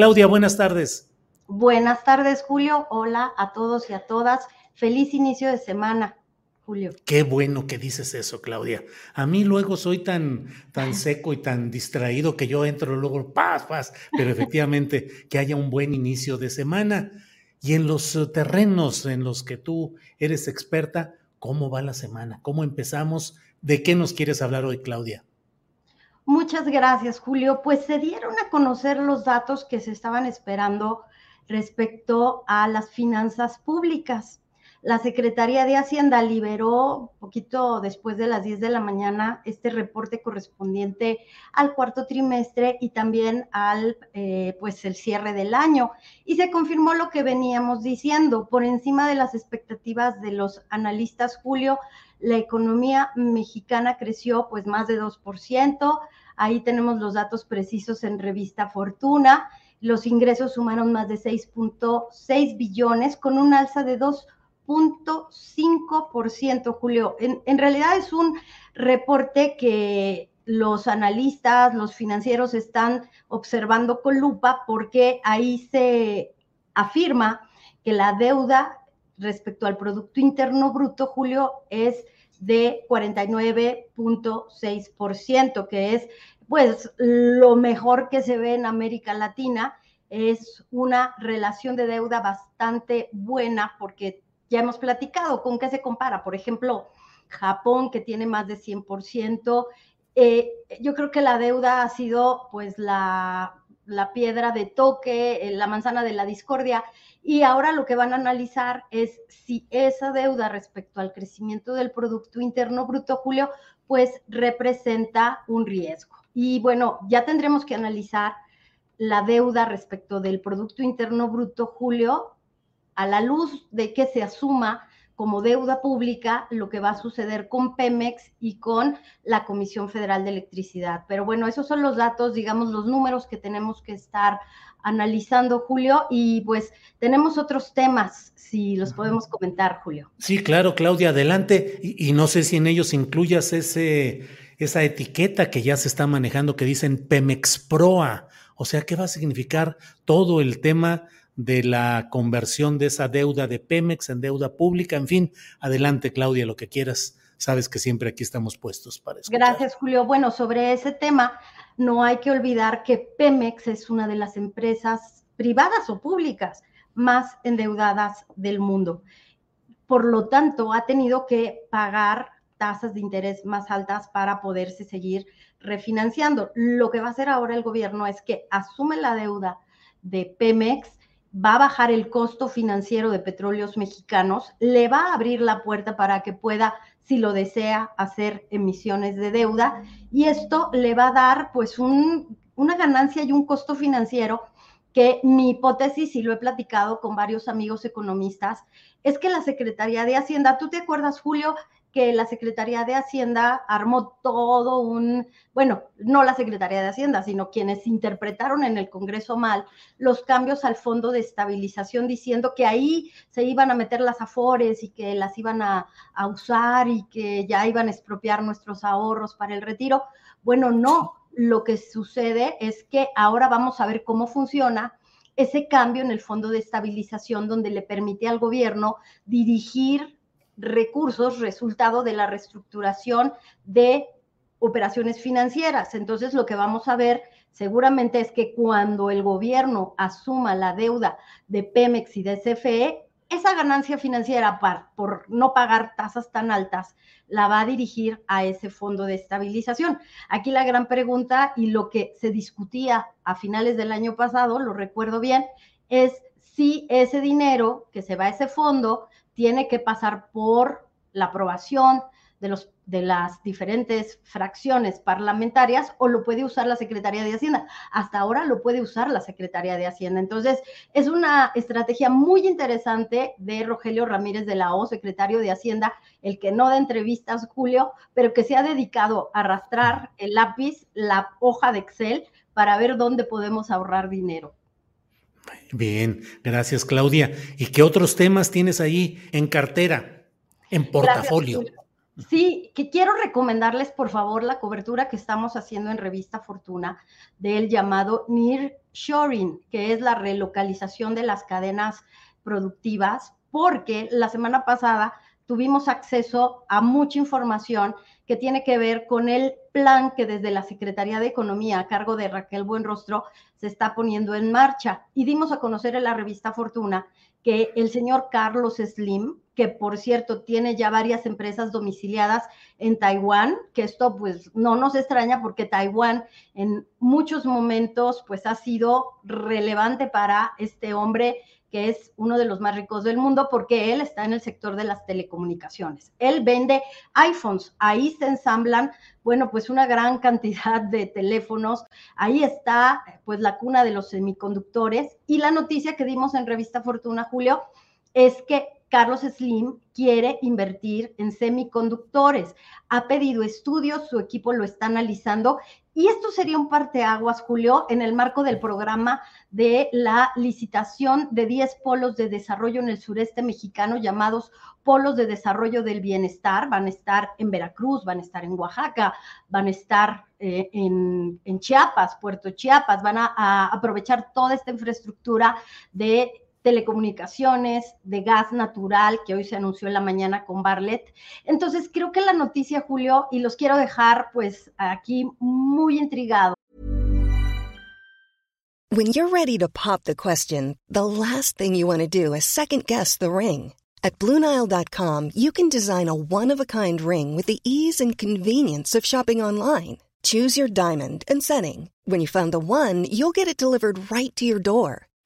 Claudia, buenas tardes. Buenas tardes, Julio. Hola a todos y a todas. Feliz inicio de semana. Julio. Qué bueno que dices eso, Claudia. A mí luego soy tan, tan seco y tan distraído que yo entro luego, paz, paz, pero efectivamente que haya un buen inicio de semana. Y en los terrenos en los que tú eres experta, ¿cómo va la semana? ¿Cómo empezamos? ¿De qué nos quieres hablar hoy, Claudia? Muchas gracias, Julio. Pues se dieron a conocer los datos que se estaban esperando respecto a las finanzas públicas. La Secretaría de Hacienda liberó poquito después de las 10 de la mañana este reporte correspondiente al cuarto trimestre y también al eh, pues el cierre del año. Y se confirmó lo que veníamos diciendo por encima de las expectativas de los analistas Julio la economía mexicana creció pues más de 2%, ahí tenemos los datos precisos en revista Fortuna, los ingresos sumaron más de 6.6 billones con un alza de 2 ciento, Julio. En, en realidad es un reporte que los analistas, los financieros están observando con lupa porque ahí se afirma que la deuda respecto al Producto Interno Bruto, Julio, es de 49.6%, que es pues lo mejor que se ve en América Latina. Es una relación de deuda bastante buena porque ya hemos platicado con qué se compara. Por ejemplo, Japón, que tiene más de 100%. Eh, yo creo que la deuda ha sido pues la, la piedra de toque, eh, la manzana de la discordia. Y ahora lo que van a analizar es si esa deuda respecto al crecimiento del Producto Interno Bruto, Julio, pues representa un riesgo. Y bueno, ya tendremos que analizar la deuda respecto del Producto Interno Bruto, Julio, a la luz de que se asuma como deuda pública lo que va a suceder con Pemex y con la Comisión Federal de Electricidad. Pero bueno, esos son los datos, digamos, los números que tenemos que estar analizando, Julio, y pues tenemos otros temas, si los podemos comentar, Julio. Sí, claro, Claudia, adelante. Y, no sé si en ellos incluyas ese, esa etiqueta que ya se está manejando que dicen Pemex Proa. O sea, ¿qué va a significar todo el tema de la conversión de esa deuda de Pemex en deuda pública. En fin, adelante, Claudia, lo que quieras. Sabes que siempre aquí estamos puestos para eso. Gracias, Julio. Bueno, sobre ese tema, no hay que olvidar que Pemex es una de las empresas privadas o públicas más endeudadas del mundo. Por lo tanto, ha tenido que pagar tasas de interés más altas para poderse seguir refinanciando. Lo que va a hacer ahora el gobierno es que asume la deuda de Pemex va a bajar el costo financiero de petróleos mexicanos, le va a abrir la puerta para que pueda, si lo desea, hacer emisiones de deuda y esto le va a dar pues un, una ganancia y un costo financiero que mi hipótesis, y lo he platicado con varios amigos economistas, es que la Secretaría de Hacienda, ¿tú te acuerdas, Julio, que la Secretaría de Hacienda armó todo un, bueno, no la Secretaría de Hacienda, sino quienes interpretaron en el Congreso mal los cambios al Fondo de Estabilización, diciendo que ahí se iban a meter las afores y que las iban a, a usar y que ya iban a expropiar nuestros ahorros para el retiro. Bueno, no, lo que sucede es que ahora vamos a ver cómo funciona ese cambio en el Fondo de Estabilización, donde le permite al gobierno dirigir recursos resultado de la reestructuración de operaciones financieras. Entonces, lo que vamos a ver seguramente es que cuando el gobierno asuma la deuda de Pemex y de CFE, esa ganancia financiera por no pagar tasas tan altas la va a dirigir a ese fondo de estabilización. Aquí la gran pregunta y lo que se discutía a finales del año pasado, lo recuerdo bien, es si ese dinero que se va a ese fondo tiene que pasar por la aprobación de, los, de las diferentes fracciones parlamentarias o lo puede usar la Secretaría de Hacienda. Hasta ahora lo puede usar la Secretaría de Hacienda. Entonces, es una estrategia muy interesante de Rogelio Ramírez de la O, secretario de Hacienda, el que no da entrevistas, Julio, pero que se ha dedicado a arrastrar el lápiz, la hoja de Excel, para ver dónde podemos ahorrar dinero. Bien, gracias Claudia. ¿Y qué otros temas tienes ahí en cartera, en portafolio? Sí, que quiero recomendarles, por favor, la cobertura que estamos haciendo en Revista Fortuna del llamado Nearshoring, que es la relocalización de las cadenas productivas, porque la semana pasada tuvimos acceso a mucha información que tiene que ver con el plan que desde la Secretaría de Economía a cargo de Raquel Buenrostro se está poniendo en marcha. Y dimos a conocer en la revista Fortuna que el señor Carlos Slim, que por cierto tiene ya varias empresas domiciliadas en Taiwán, que esto pues no nos extraña porque Taiwán en muchos momentos pues ha sido relevante para este hombre que es uno de los más ricos del mundo porque él está en el sector de las telecomunicaciones. Él vende iPhones, ahí se ensamblan, bueno, pues una gran cantidad de teléfonos, ahí está pues la cuna de los semiconductores y la noticia que dimos en Revista Fortuna, Julio, es que Carlos Slim quiere invertir en semiconductores. Ha pedido estudios, su equipo lo está analizando y esto sería un parteaguas, Julio, en el marco del programa de la licitación de 10 polos de desarrollo en el sureste mexicano llamados polos de desarrollo del bienestar. Van a estar en Veracruz, van a estar en Oaxaca, van a estar eh, en, Chiapas, Puerto Chiapas, van a aprovechar toda esta infraestructura de telecomunicaciones, de gas natural, que hoy se anunció en la mañana con Barlet. Entonces, creo que la noticia, Julio, y los quiero dejar pues aquí muy intrigados. When you're ready to pop the question, the last thing you want to do is second guess the ring. At BlueNile.com, you can design a one-of-a-kind ring with the ease and convenience of shopping online. Choose your diamond and setting. When you find the one, you'll get it delivered right to your door.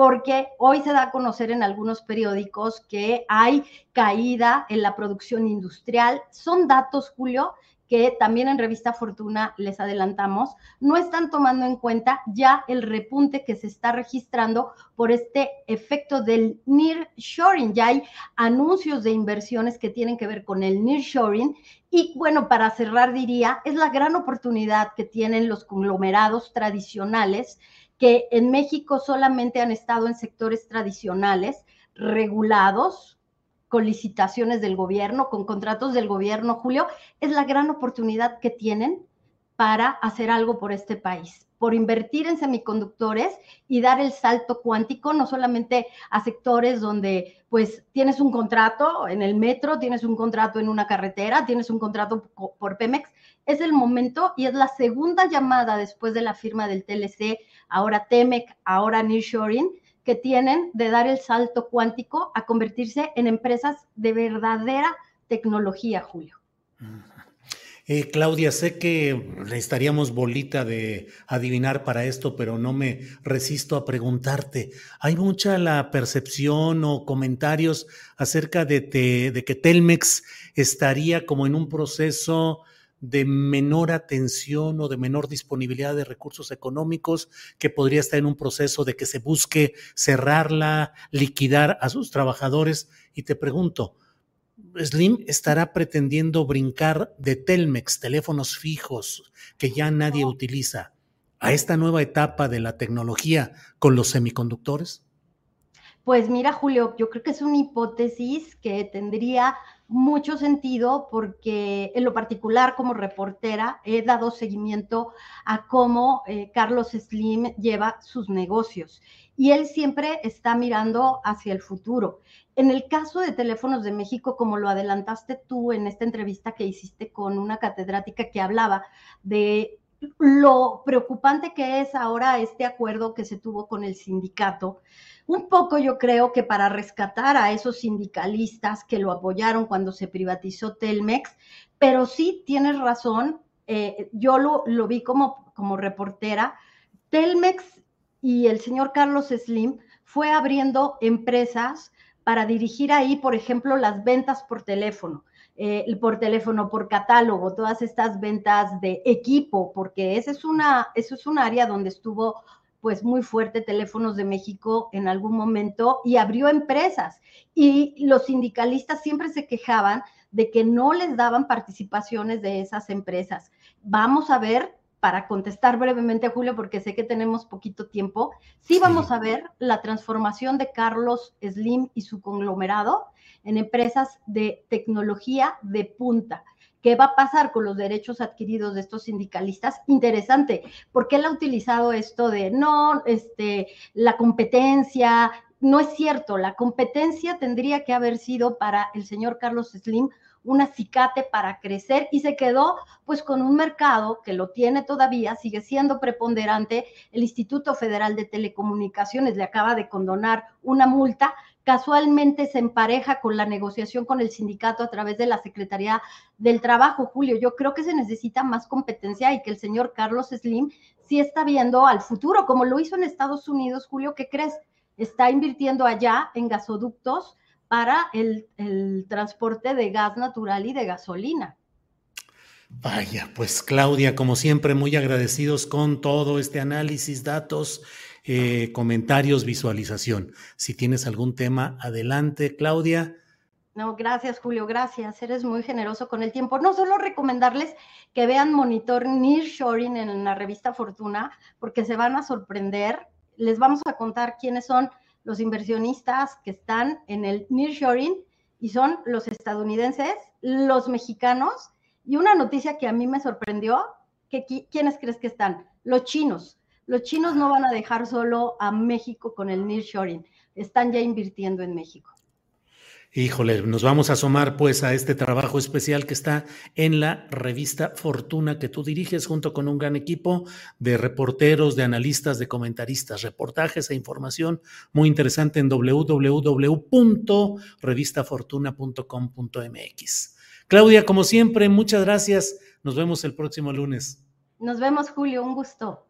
Porque hoy se da a conocer en algunos periódicos que hay caída en la producción industrial. Son datos, Julio, que también en Revista Fortuna les adelantamos, no están tomando en cuenta ya el repunte que se está registrando por este efecto del nearshoring. Ya hay anuncios de inversiones que tienen que ver con el nearshoring. Y bueno, para cerrar diría, es la gran oportunidad que tienen los conglomerados tradicionales que en México solamente han estado en sectores tradicionales regulados, con licitaciones del gobierno, con contratos del gobierno, Julio, es la gran oportunidad que tienen para hacer algo por este país, por invertir en semiconductores y dar el salto cuántico, no solamente a sectores donde pues tienes un contrato en el metro, tienes un contrato en una carretera, tienes un contrato por Pemex, es el momento y es la segunda llamada después de la firma del TLC, ahora Temec, ahora Nearshoring, que tienen de dar el salto cuántico a convertirse en empresas de verdadera tecnología, Julio. Eh, Claudia, sé que necesitaríamos bolita de adivinar para esto, pero no me resisto a preguntarte. ¿Hay mucha la percepción o comentarios acerca de, de que Telmex estaría como en un proceso de menor atención o de menor disponibilidad de recursos económicos, que podría estar en un proceso de que se busque cerrarla, liquidar a sus trabajadores. Y te pregunto, Slim estará pretendiendo brincar de Telmex, teléfonos fijos que ya nadie utiliza, a esta nueva etapa de la tecnología con los semiconductores? Pues mira, Julio, yo creo que es una hipótesis que tendría mucho sentido porque en lo particular como reportera he dado seguimiento a cómo eh, Carlos Slim lleva sus negocios y él siempre está mirando hacia el futuro. En el caso de Teléfonos de México, como lo adelantaste tú en esta entrevista que hiciste con una catedrática que hablaba de lo preocupante que es ahora este acuerdo que se tuvo con el sindicato, un poco yo creo que para rescatar a esos sindicalistas que lo apoyaron cuando se privatizó Telmex, pero sí tienes razón, eh, yo lo, lo, vi como, como reportera, Telmex y el señor Carlos Slim fue abriendo empresas para dirigir ahí, por ejemplo, las ventas por teléfono. Eh, por teléfono, por catálogo, todas estas ventas de equipo, porque ese es una, eso es un área donde estuvo pues muy fuerte Teléfonos de México en algún momento y abrió empresas. Y los sindicalistas siempre se quejaban de que no les daban participaciones de esas empresas. Vamos a ver, para contestar brevemente a Julio, porque sé que tenemos poquito tiempo, sí vamos a ver la transformación de Carlos Slim y su conglomerado en empresas de tecnología de punta. ¿Qué va a pasar con los derechos adquiridos de estos sindicalistas? Interesante, porque él ha utilizado esto de no, este, la competencia. No es cierto, la competencia tendría que haber sido para el señor Carlos Slim un acicate para crecer y se quedó pues con un mercado que lo tiene todavía, sigue siendo preponderante. El Instituto Federal de Telecomunicaciones le acaba de condonar una multa, casualmente se empareja con la negociación con el sindicato a través de la Secretaría del Trabajo, Julio. Yo creo que se necesita más competencia y que el señor Carlos Slim sí está viendo al futuro, como lo hizo en Estados Unidos, Julio, ¿qué crees? Está invirtiendo allá en gasoductos para el, el transporte de gas natural y de gasolina. Vaya, pues Claudia, como siempre, muy agradecidos con todo este análisis, datos eh, comentarios, visualización. Si tienes algún tema, adelante, Claudia. No, gracias, Julio, gracias. Eres muy generoso con el tiempo. No solo recomendarles que vean Monitor Nearshoring en la revista Fortuna, porque se van a sorprender. Les vamos a contar quiénes son los inversionistas que están en el Nearshoring y son los estadounidenses, los mexicanos y una noticia que a mí me sorprendió, que ¿quiénes crees que están? Los chinos los chinos no van a dejar solo a México con el nearshoring, están ya invirtiendo en México. Híjole, nos vamos a asomar pues a este trabajo especial que está en la revista Fortuna que tú diriges junto con un gran equipo de reporteros, de analistas, de comentaristas, reportajes e información muy interesante en www.revistafortuna.com.mx. Claudia, como siempre, muchas gracias. Nos vemos el próximo lunes. Nos vemos, Julio. Un gusto.